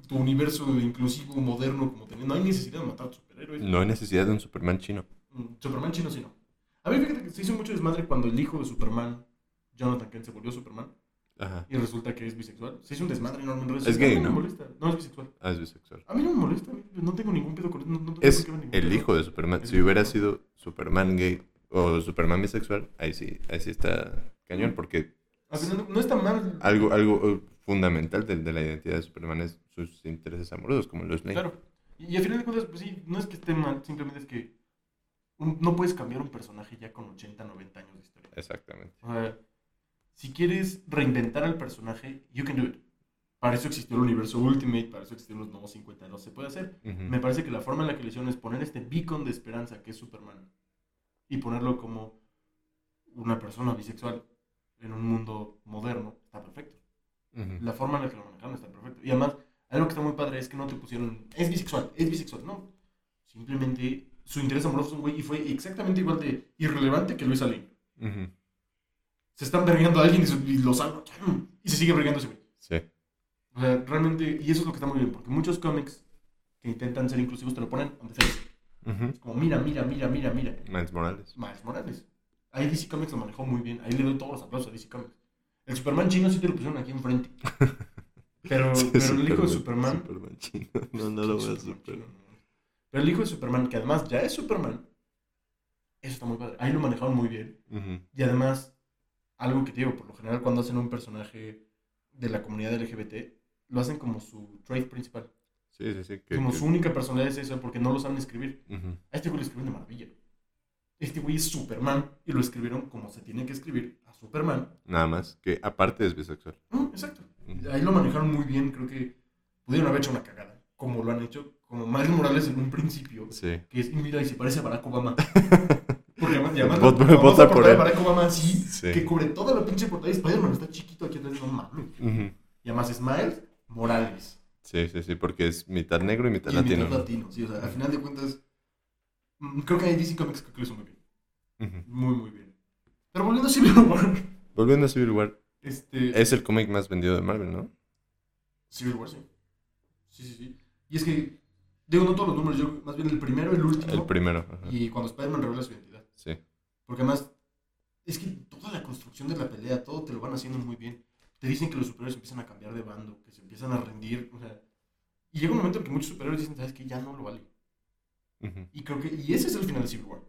tu universo inclusivo, moderno, como tener. No hay necesidad de matar a tus superhéroes. No hay necesidad de un Superman chino. Mm, Superman chino sí no. A mí fíjate que se hizo mucho desmadre cuando el hijo de Superman, Jonathan Kent, se volvió Superman Ajá. y resulta que es bisexual. Se hizo un desmadre enorme en redes Es gay, ¿no? me molesta. No, es bisexual. Ah, es bisexual. A mí no me molesta. No tengo ningún pedo con. No, no tengo Es el hijo de Superman. Si hubiera sido Superman gay o Superman bisexual, ahí sí, ahí sí está cañón, porque no, no está mal. algo, algo eh, fundamental de, de la identidad de Superman es sus intereses amorosos, como Lois Lane. Claro. Y, y al final de cuentas, pues sí, no es que esté mal, simplemente es que no puedes cambiar un personaje ya con 80, 90 años de historia. Exactamente. O sea, si quieres reinventar al personaje, you can do it. Para eso existió el universo Ultimate, para eso existieron los nuevos 52, se puede hacer. Me parece que la forma en la que lo hicieron es poner este beacon de esperanza que es Superman y ponerlo como una persona bisexual en un mundo moderno, está perfecto. La forma en la que lo manejaron está perfecto. Y además, algo que está muy padre es que no te pusieron, es bisexual, es bisexual, no. Simplemente su interés amoroso es un güey y fue exactamente igual de irrelevante que Luis. Ujú. Se están vergando a alguien y, se- y lo salva. Y se sigue vergando ese güey. Sí. O sea, realmente, y eso es lo que está muy bien, porque muchos cómics que intentan ser inclusivos te lo ponen donde sea. Ujú. Es como, mira, mira, mira, mira, mira. Miles Morales. Miles Morales. Ahí DC Comics lo manejó muy bien. Ahí le doy todos los aplausos a DC Comics. El Superman chino sí te lo pusieron aquí enfrente. (laughs) Pero, Sí, pero el hijo de Superman. Superman chino. No, no lo voy a superar. Pero el hijo de Superman, que además ya es Superman, eso está muy padre. Ahí lo manejaron muy bien. Y además, algo que te digo, por lo general cuando hacen un personaje de la comunidad LGBT, lo hacen como su trait principal. Sí, sí, sí. que- como que- su única personalidad es eso, porque no lo saben escribir. A este güey lo escribieron de maravilla. Este güey es Superman y lo escribieron como se tiene que escribir a Superman. Nada más, que aparte es bisexual. Mm, exacto. Ahí lo manejaron muy bien, creo que pudieron haber hecho una cagada, como lo han hecho, como Miles Morales en un principio, Sí. que es, y mira, y se parece a Barack Obama. (laughs) Porque además, además Vota- la por de él. Barack Obama así, Sí. que cubre toda la pinche portada y Spider-Man está chiquito aquí atrás, no mames. Ujú. Y además es Miles Morales. Sí, sí, sí, porque es mitad negro y mitad Y latino. mitad latino, sí, o sea, al final de cuentas, mm, creo que hay DC Comics que lo hizo muy bien. Ujú. Muy, muy bien. Pero volviendo a Civil War, Volviendo a Civil War, este... es el cómic más vendido de Marvel, ¿no? Civil War, sí. Sí, sí, sí. Y es que, digo, no todos los números, yo más bien el primero, el último. El primero. ajá. Y cuando Spider-Man revela su identidad. Sí. Porque además, es que toda la construcción de la pelea, todo te lo van haciendo muy bien. Te dicen que los superhéroes empiezan a cambiar de bando, que se empiezan a rendir, o sea... Y llega un momento en que muchos superhéroes dicen, ¿sabes qué? Ya no lo vale. Y creo que, y ese es el final de Civil War.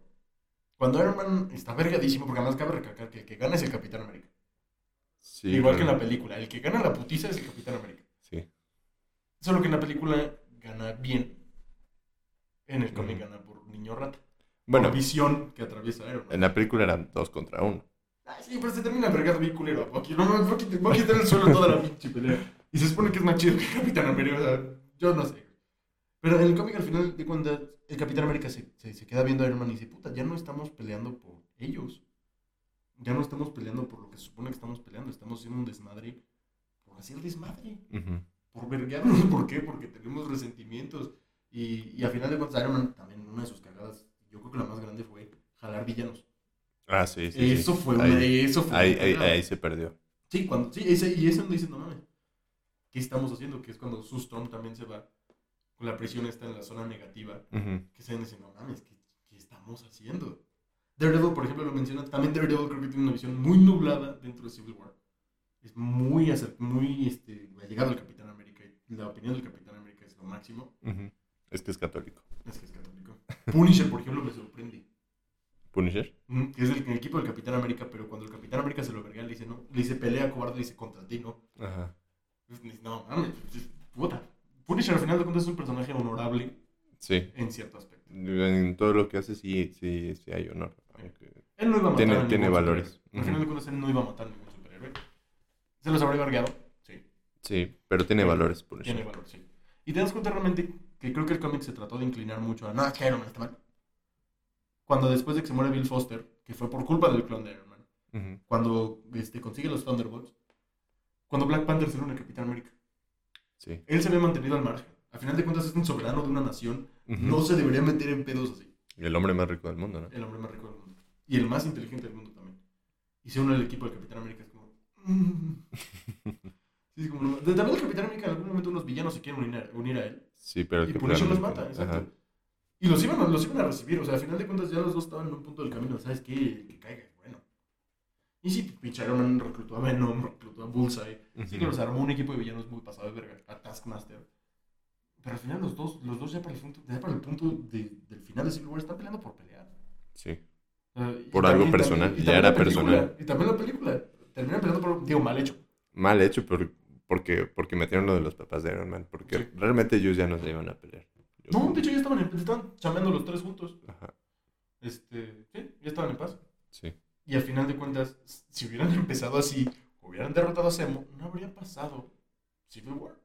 Cuando Iron Man está vergadísimo, porque además cabe recalcar que el que gana es el Capitán América. Sí, Igual que en la película, el que gana la putiza es el Capitán América. Sí. Solo que en la película gana bien. En el cómic gana por niño rata. Bueno, Por visión que atraviesa Iron Man. en la película eran dos contra uno. Ay, sí, pero se termina vergando bien culero a Bucky. No, no, Bucky, Bucky está en el suelo toda la pinche pelea. Y se supone que es más chido que Capitán América. O sea, yo no sé. Pero en el cómic, al final de cuentas, el Capitán América se, se, se queda viendo a Iron Man y dice, puta, ya no estamos peleando por ellos. Ya no estamos peleando por lo que se supone que estamos peleando. Estamos haciendo un desmadre por hacer desmadre. Por vergarnos. (laughs) ¿Por qué? Porque tenemos resentimientos. Y, y a final de cuentas, Iron Man también, una de sus cagadas, yo creo que la más grande fue jalar villanos. Ah, sí, sí. sí. eso fue una, Ahí, eso fue ahí, una ahí- ahí se perdió. Sí, cuando, sí, ese, y ese donde dices, no mames, ¿qué estamos haciendo? Que es cuando Sue Storm también se va con la presión está en la zona negativa, Ujú. que se dicen, no mames, ¿qué, qué estamos haciendo? Daredevil, por ejemplo, lo menciona, también Daredevil creo que tiene una visión muy nublada dentro de Civil War. Es muy, muy este, allegado al Capitán América, y la opinión del Capitán América es lo máximo, Ujú. Es que es católico. es que es católico. Punisher, por ejemplo, me sorprende. Punisher. Que es el, el equipo del Capitán América, pero cuando el Capitán América se lo verga, le dice, no, le dice pelea cobarde, le dice contra ti, ¿no? Ajá. Pues, No, mames, pues, puta. Punisher al final de cuentas es un personaje honorable Sí. en cierto aspecto. En todo lo que hace sí, sí, sí hay honor. aunque- Él no iba a matar Tiene- a tiene valores. Al final de cuentas él no iba a matar a ningún superhéroe. ¿Se los habría vergado? Sí. Sí, pero tiene valores Punisher. Tiene valor, sí. Y te das cuenta realmente que creo que el cómic se trató de inclinar mucho a, no, es que Iron Man está mal. Cuando después de que se muere Bill Foster, que fue por culpa del clon de Iron Man, cuando este, consigue los Thunderbolts, cuando Black Panther se une a Capitán América, Sí. él se había mantenido al margen. Al final de cuentas es un soberano de una nación, no se debería meter en pedos así. El hombre más rico del mundo, ¿no? El hombre más rico del mundo. Y el más inteligente del mundo también. Y se une al equipo del Capitán América, es como... mm. (laughs) Sí, como También el Capitán América en algún momento unos villanos se quieren unir a, unir a él. Sí, pero el Y que Punisher los mata, exacto. Ajá. Y los iban, a- los iban a recibir, o sea, al final de cuentas ya los dos estaban en un punto del camino, ¿sabes qué? El que caiga es bueno. Y sí, pinche Iron Man reclutó a Venom, reclutó a Bullseye. Sí, que los armó un equipo de villanos muy pasado de verga, a Taskmaster. Pero al final los dos, los dos ya para el punto, ya para el punto de- del final de Civil War están peleando por pelear. Sí. Por algo personal, también- ya era película, personal. Y también la película. Terminan peleando por, digo, mal hecho. Mal hecho por, porque, porque metieron lo de los papás de Iron Man. Porque Sí. realmente ellos ya no se iban a pelear. Yo- No, de hecho ya estaban, estaban chambeando los tres juntos. Ajá. Este, sí, ya estaban en paz. Sí. Y al final de cuentas, si hubieran (laughs) empezado así, hubieran derrotado a Zemo, no habría pasado Civil War.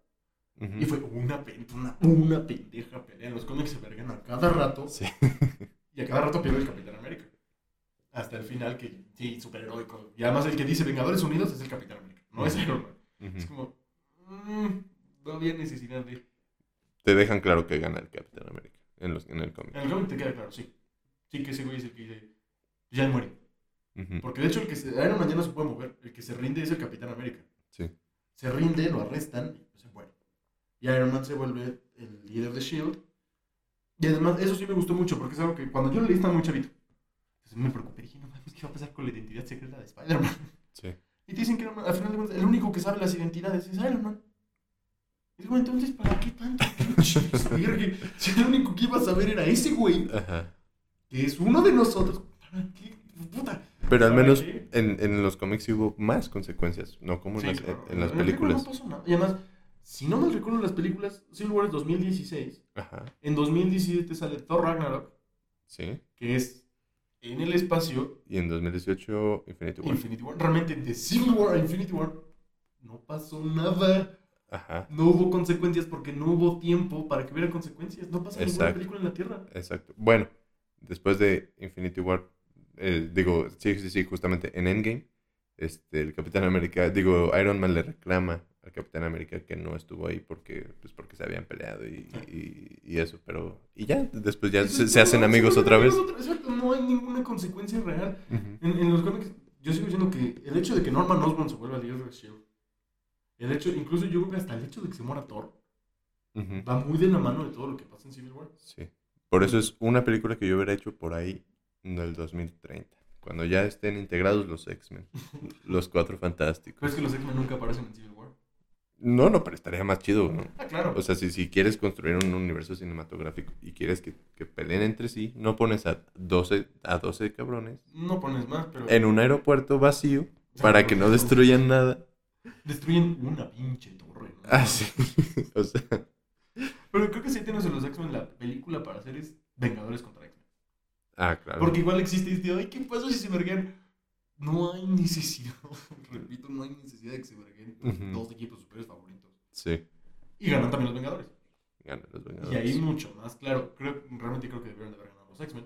Y fue una, una, una pendeja pelea. Los cómics se vergan a cada rato. Sí. Y a cada rato pierde el Capitán América. Hasta el final, que sí, superheroico. Y además el que dice Vengadores Unidos es el Capitán América, no es. Iron Man. Es como, mm, no había necesidad de... Te dejan claro que gana el Capitán América en, los, en el cómic. En el cómic te queda claro, sí. Sí, que ese güey es el que dice, ya muere. Porque de hecho el que se, Iron Man ya no se puede mover. El que se rinde es el Capitán América. Sí. Se rinde, lo arrestan y pues se muere. Y Iron Man se vuelve el líder de S.H.I.E.L.D. Y además, eso sí me gustó mucho porque es algo que cuando yo lo leí estaba muy chavito. Entonces me preocupé. Dije, no mames, ¿qué va a pasar con la identidad secreta de Spider-Man? Sí. Y te dicen que al final de cuentas, el único que sabe las identidades es Iron Man. Y digo, entonces, ¿para qué tanto? (laughs) Si el único que iba a saber era ese güey, Ajá. que es uno de nosotros. ¿Para qué? Puta. Pero al ¿Para menos en, en los cómics hubo más consecuencias, no como Sí, en, las, claro. en las la película películas. No pasó nada. Y además, si no mal recuerdo las películas, Civil War es 2016. Ajá, En 2017 sale Thor Ragnarok, sí. que es en el espacio Y en 2018 Infinity War. Infinity War. Realmente de Civil War a Infinity War no pasó nada. Ajá, No hubo consecuencias porque no hubo tiempo para que hubiera consecuencias. No pasa ninguna Exacto. película en la Tierra. exacto. Bueno, después de Infinity War, eh, digo, sí, sí, sí, justamente en Endgame, este, el Capitán América, digo, Iron Man le reclama al Capitán América que no estuvo ahí porque, pues porque se habían peleado y, y- y eso, pero, y ya, después ya se, se hacen amigos otra vez. Exacto, no hay ninguna consecuencia real. En, en los cómics, yo sigo diciendo que el hecho de que Norman Osborn se vuelva líder de S.H.I.E.L.D., el hecho, incluso yo creo que hasta el hecho de que se muera Thor, Ujú. va muy de la mano de todo lo que pasa en Civil War. Sí. Por eso es una película que yo hubiera hecho por ahí en el 2030. Cuando ya estén integrados los X-Men. (laughs) Los cuatro Pero fantásticos. es que los X-Men nunca aparecen en Civil. No, no, pero estaría más chido, ¿no? Ah, claro. O sea, si, si quieres construir un universo cinematográfico y quieres que, que peleen entre sí, no pones a 12, a 12 cabrones no pones más, pero en un aeropuerto vacío para que no destruyan nada. destruyen una pinche torre. ¿no? Ah, sí. (laughs) o sea, Pero creo que sí tienes los X-Men la película para hacer es Vengadores contra X-Men. ah, claro. Porque igual existe este, ay, ¿qué pasa si se verguean? No hay necesidad, (laughs) repito, no hay necesidad de que se verguen tus Ujú. dos equipos superiores favoritos. Sí, Y ganan también los Vengadores. ganan los Y Vengadores. ahí mucho más, claro, creo, realmente creo que deberían de haber ganado los X-Men.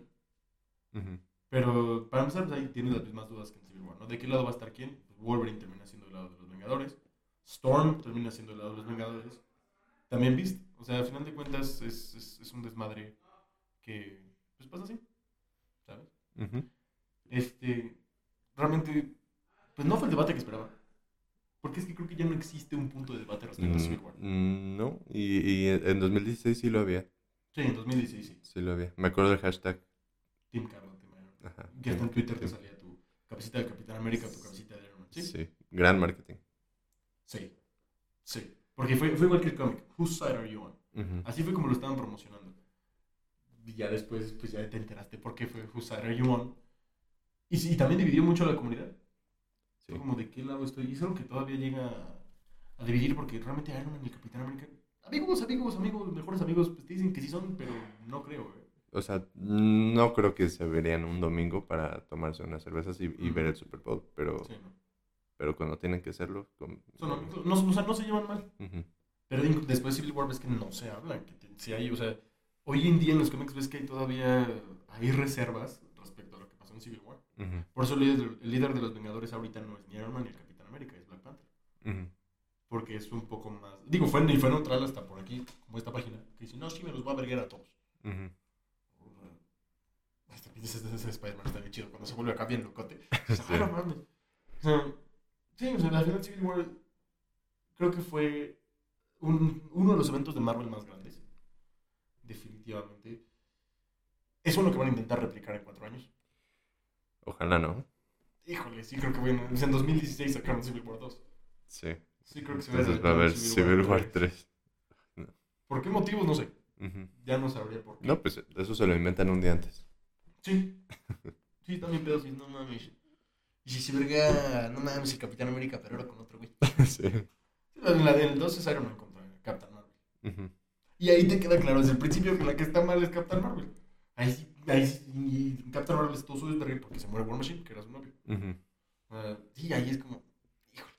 Ujú. Pero para empezar, pues ahí tienes las mismas dudas que en Civil War, ¿no? ¿De qué lado va a estar quién? Pues Wolverine termina siendo del lado de los Vengadores. Storm termina siendo del lado de los Vengadores. También Beast. O sea, al final de cuentas es, es, es un desmadre que pues pasa así, ¿sabes? Ujú. Este, realmente, pues no fue el debate que esperaba. Porque es que creo que ya no existe un punto de debate respecto a Civil War. Mm, no, y, y en 2016 sí lo había. Sí, en 2016 sí. Sí lo había. Me acuerdo del hashtag. Team Man. Ajá. Que hasta en Twitter te salía tu cabecita del Capitán América, tu cabecita de Iron Man. ¿Sí? Sí, gran marketing. Sí. Sí. Porque fue, fue igual que el cómic. Whose side are you on? Así fue como lo estaban promocionando. Y ya después, pues ya te enteraste por qué fue Whose side are you on. Y también dividió mucho a la comunidad. Sí. Como de qué lado estoy. Y es algo que todavía llega a, dividir porque realmente Iron Man y el Capitán América. Amigos, amigos, amigos, mejores amigos, pues te dicen que sí son, pero no creo, ¿eh? O sea, no creo que se verían un domingo para tomarse unas cervezas y, ver el Super Bowl, pero, Sí, ¿no? pero cuando tienen que hacerlo... con- no, o sea, no se llevan mal. Pero después de Civil War ves que no se hablan, que te- sí hay, o sea, hoy en día en los cómics ves que hay todavía hay reservas respecto a lo que pasó en Civil War. Ujú. Por eso el líder, el líder de los Vengadores ahorita no es ni Iron Man ni el Capitán América, es Black Panther. Ujú. Porque es un poco más... Digo, fue, y fue neutral hasta por aquí, como esta página, que dice, no, sí, me los va a verguer a todos. Ujú. Este, ese, ese- ese Spider-Man está bien chido, cuando se vuelve acá bien locote. (laughs) Sí. Ah, no mames. O sea, sí, o sea, la final Civil War creo que fue un- uno de los eventos de Marvel más grandes. Definitivamente. Es uno que van a intentar replicar en cuatro años. Ojalá no. Híjole, sí creo que bueno, en 2016 sacaron Civil War 2. Sí. Sí creo que se Entonces va a haber Civil War 3. ¿Por qué motivos? No sé. Ya no sabría por qué. No, pues eso se lo inventan un día antes. Sí. Sí, también pedo, sí, no mames. Y si se verga, no mames, el Capitán América, pero ahora con otro güey. (laughs) sí. En la del 2 es Iron Man contra Captain Marvel. Y ahí te queda claro desde el principio que la que está mal es Captain Marvel. Ahí sí, ahí y Captain Marvel es todo su desvergue porque se muere War Machine, que era su novio. Ujú. Ah, sí, ahí es como, híjole,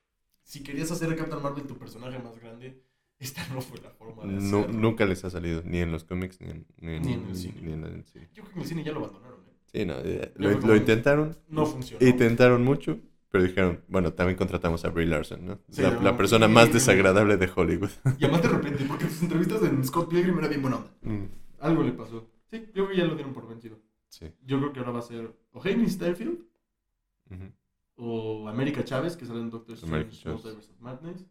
si querías hacer a Captain Marvel tu personaje más grande, esta no fue la forma de hacerlo. nunca les ha salido, ni en los cómics, ni en, ni en, Ni en el cine. ni en el cine. Yo creo que en el cine ya lo abandonaron, ¿eh? Sí, no, eh, Ya lo, lo intentaron, No funcionó. intentaron mucho, pero dijeron, bueno, también contratamos a Brie Larson, ¿no? Sí, la, no, la persona sí, más sí. desagradable de Hollywood. Y además de repente, porque sus entrevistas en Scott Pilgrim era bien buena onda. Mm, Algo le pasó. Sí, yo creo que ya lo dieron por vencido. sí. Yo creo que ahora va a ser o Hayden Steinfeld ujú, o América Chávez, que sale en Doctor Strange. Multiverse of Madness,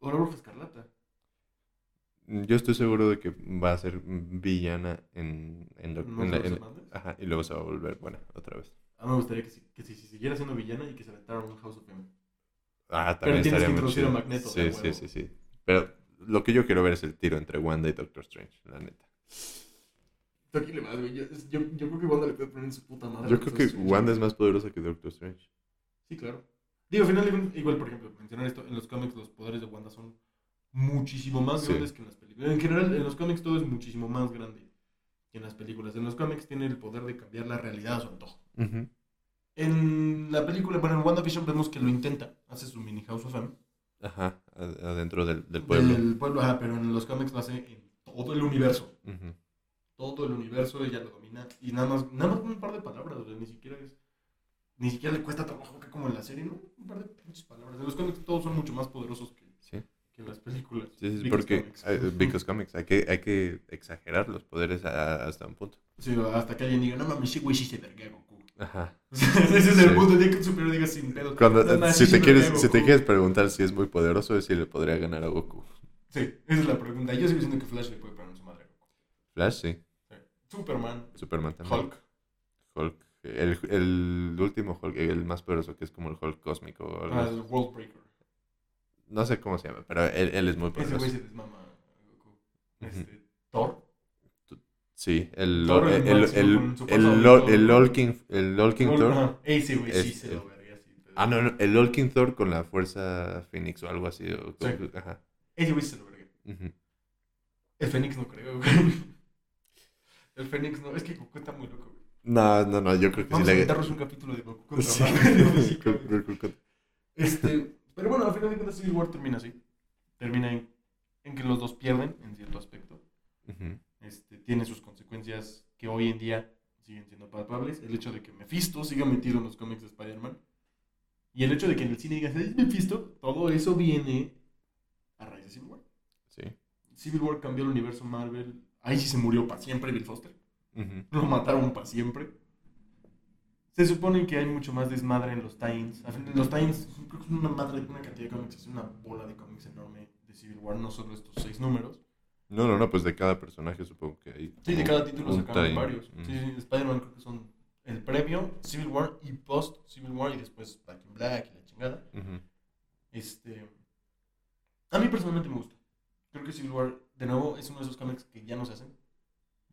o la Bruja Escarlata. Yo estoy seguro de que va a ser villana en, en, lo- en la- en-. Ajá, y luego se va a volver buena otra vez. A mí me gustaría que si, que si, si siguiera siendo villana y que se aventara un House of M. Ah, Pero también tienes que introducir a. Magneto, Sí, sí, sí, sí. Pero lo que yo quiero ver es el tiro entre Wanda y Doctor Strange, la neta. Güey. Yo, yo, yo creo que Wanda le puede poner en su puta madre. Yo creo que Strange. Wanda es más poderosa que Doctor Strange. Sí, claro. Digo, al final, igual, por ejemplo, mencionar esto, en los cómics los poderes de Wanda son muchísimo más Sí. grandes que en las películas. En general, en los cómics todo es muchísimo más grande que en las películas. En los cómics tiene el poder de cambiar la realidad a su antojo. En la película, bueno, en WandaVision vemos que lo intenta, hace su mini House of M. Ajá, ad- adentro del, del pueblo. Del pueblo, ajá, pero en los cómics lo hace en todo el universo. Todo el universo, ella lo domina. Y nada más, nada más con un par de palabras, o sea, ni siquiera es. Ni siquiera le cuesta trabajo que como en la serie, ¿no? Un par de pinches palabras. En los cómics todos son mucho más poderosos que, Sí, que en las películas. sí, sí, porque comics. eh, Because Comics, hay que, hay que exagerar los poderes a- hasta un punto. Sí, hasta que alguien diga, no mames, sí, güey, sí se verga Goku. Ajá. (laughs) Ese es el punto, día que un superhéroe diga sin pedo. Cuando, "No si, te quieres, si te Goku". quieres preguntar si es muy poderoso, es si le podría ganar a Goku. Sí, esa es la pregunta. Yo sigo diciendo que Flash le puede poner en su madre. Flash, sí. Sí. Superman, Superman también. Hulk. Hulk. El, el último Hulk, el más poderoso, que es como el Hulk cósmico. o algo ah, así. el World Breaker. No sé cómo se llama, pero él, él es muy Ese poderoso. güey se desmama a Goku. Este, Thor. Sí, el, Thor el, el, el, el, de el Lolking Thor. Ajá, Ese güey sí se lo verga. sí, pero- Ah, no, no, el Lolking Thor con la fuerza Phoenix o algo así. o- Sí. Ajá. Güey sí se lo. El Fénix no creo, güey. El Fénix no. Es que Goku está muy loco, güey. No, no, no, yo creo que Vamos sí a le. un capítulo de Goku contra Sí. (laughs) Este, pero bueno, al final de cuentas Civil War termina así. Termina en, en que los dos pierden en cierto aspecto. Este, tiene sus consecuencias que hoy en día siguen siendo palpables. El hecho de que Mephisto siga metido en los cómics de Spider-Man. Y el hecho de que en el cine digas, es Mephisto, todo eso viene a raíz de Civil War. Sí. Civil War cambió el universo Marvel. Ahí sí se murió para siempre Bill Foster. Lo mataron para siempre. Se supone que hay mucho más desmadre en los Titans. Los Titans creo que es una madre, una cantidad de cómics, es una bola de cómics enorme de Civil War, no solo estos seis números. No, no, no, pues de cada personaje supongo que hay. Sí, de cada título sacaron varios. Sí, sí, Spider-Man creo que son el previo, Civil War y post Civil War y después Black in Black y la chingada. Ujú. Este. A mí personalmente me gusta. Creo que Civil War, de nuevo, es uno de esos cómics que ya no se hacen.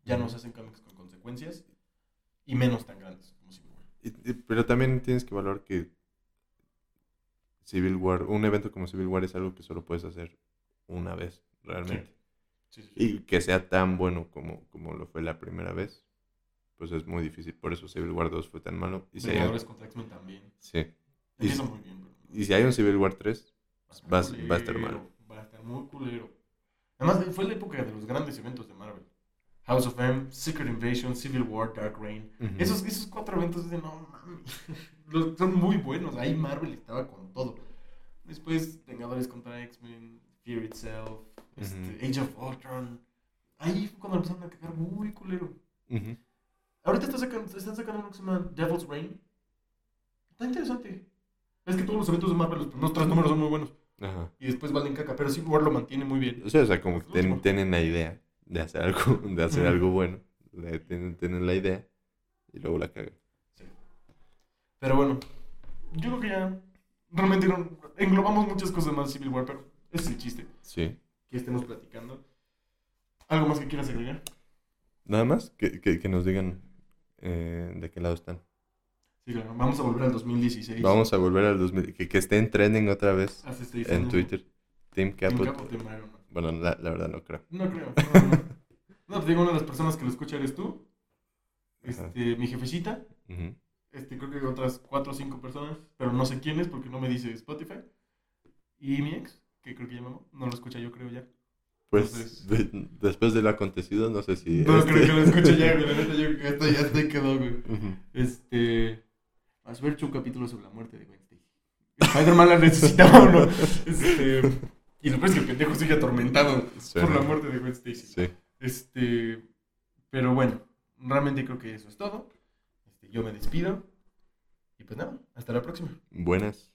Ya no se hacen cómics con consecuencias y menos tan grandes como Civil War. Y- y- Pero también tienes que valorar que Civil War, un evento como Civil War es algo que solo puedes hacer una vez, realmente. Sí, sí, sí. Y que sea tan bueno como, como lo fue la primera vez, pues es muy difícil. Por eso Civil War 2 fue tan malo. Y si hay también. sí. Y, muy bien, pero. y si hay un Civil War 3, estar va a- va a estar malo. Va a estar muy culero. Además, fue la época de los grandes eventos de Marvel. House of M, Secret Invasion, Civil War, Dark Reign. Esos, esos cuatro eventos de no mames. (laughs) Son muy buenos. Ahí Marvel estaba con todo. Después, Vengadores contra X-Men, Fear Itself, este, Age of Ultron. Ahí fue cuando empezaron a cagar muy culero. Ujú. Ahorita está sacando, están sacando uno que se llama Devil's Reign. Está interesante. Es que todos los eventos de Marvel, los primeros tres números son muy buenos. Ajá. Y después valen caca. Pero Civil War lo mantiene muy bien. O sea, o sea, como que ten- tienen la idea de hacer algo, (laughs) de hacer algo bueno. Le- Tienen, tienen la idea y luego la cagan. Sí. Pero bueno, yo creo que ya realmente no- englobamos muchas cosas más de Civil War, pero ese es el chiste Sí. que estemos platicando. ¿Algo más que quieras agregar? Nada más que, que, que nos digan eh, de qué lado están. Sí, claro. Vamos a volver al 2016. Vamos a volver al 2000. Que, que estén trending otra vez seis en. Twitter. Team Team Caput. Cap o Team Iron Man. Bueno, la, la verdad no creo. No creo. No, no. (laughs) No, te digo, una de las personas que lo escucha eres tú. Ajá. Este, mi jefecita. Este, creo que otras cuatro o cinco personas, pero no sé quiénes porque no me dice Spotify. Y mi ex, que creo que ya no, no lo escucha yo creo ya. Pues Entonces- de- después de lo acontecido, no sé si. No este- creo que lo escuche ya, güey. (laughs) Yo creo que esto ya se quedó, güey. Este. Has ver hecho un capítulo sobre la muerte de Stacy. Spider-Man la necesitaba o no. Este. Y lo peor es que el pendejo sigue atormentado por la muerte de Gwen Stacy. Sí. Este. Pero bueno, realmente creo que eso es todo. Este, yo me despido. Y pues nada, hasta la próxima. Buenas.